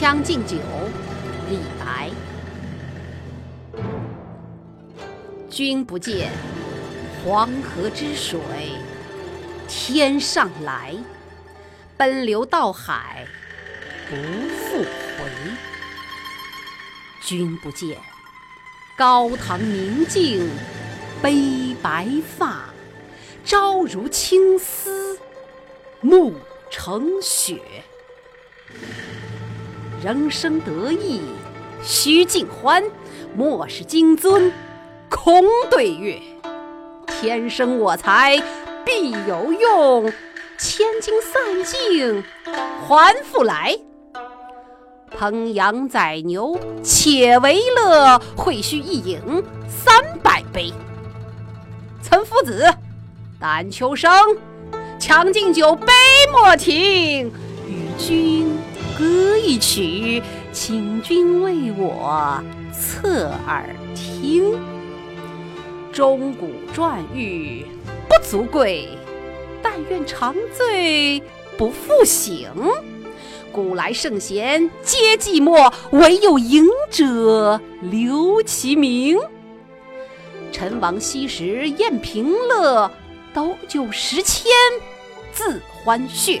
将进酒》李白。君不见，黄河之水天上来，奔流到海不复回。君不见，高堂明镜悲白发，朝如青丝暮成雪。人生得意须尽欢，莫使金樽。空对月，天生我材必有用，千金散尽还复来。烹羊宰牛且为乐，会须一饮三百杯。岑夫子，丹丘生，将进酒，杯莫停，与君一曲，请君为我侧耳听。钟鼓馔玉不足贵，但愿长醉不复醒。古来圣贤皆寂寞，惟有饮者留其名。陈王昔时宴平乐，斗酒十千恣欢谑。